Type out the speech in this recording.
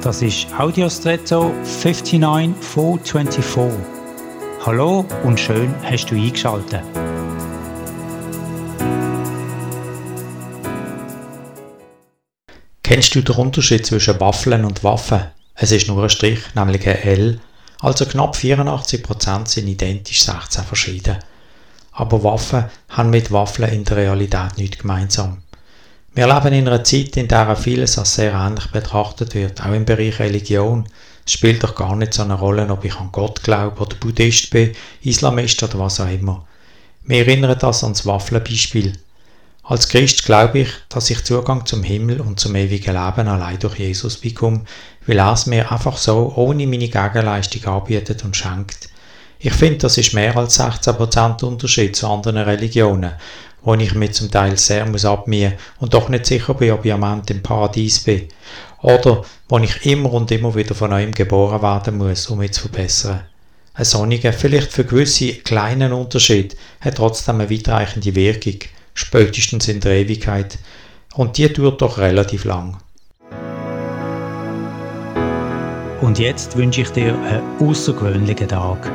Das ist Audiostretto 59424. Hallo und schön hast du eingeschaltet. Kennst du den Unterschied zwischen Waffeln und Waffen? Es ist nur ein Strich, nämlich ein L. Also knapp 84% sind identisch, 16 verschieden. Aber Waffen haben mit Waffeln in der Realität nichts gemeinsam. Wir leben in einer Zeit, in der vieles als sehr ähnlich betrachtet wird, auch im Bereich Religion. Es spielt doch gar nicht so eine Rolle, ob ich an Gott glaube oder Buddhist bin, Islamist oder was auch immer. Mir erinnert das ans Waffelbeispiel. Als Christ glaube ich, dass ich Zugang zum Himmel und zum ewigen Leben allein durch Jesus bekomme, weil er es mir einfach so ohne meine Gegenleistung anbietet und schenkt. Ich finde, das ist mehr als 16% Unterschied zu anderen Religionen wo ich mir zum Teil sehr muss abmühen und doch nicht sicher bin, ob ich am Ende im Paradies bin. Oder wo ich immer und immer wieder von neuem geboren werden muss, um mich zu verbessern. Ein sonniger, vielleicht für gewisse kleinen Unterschied, hat trotzdem eine weitreichende Wirkung, spätestens in der Ewigkeit. Und die dauert doch relativ lang. Und jetzt wünsche ich dir einen außergewöhnlichen Tag.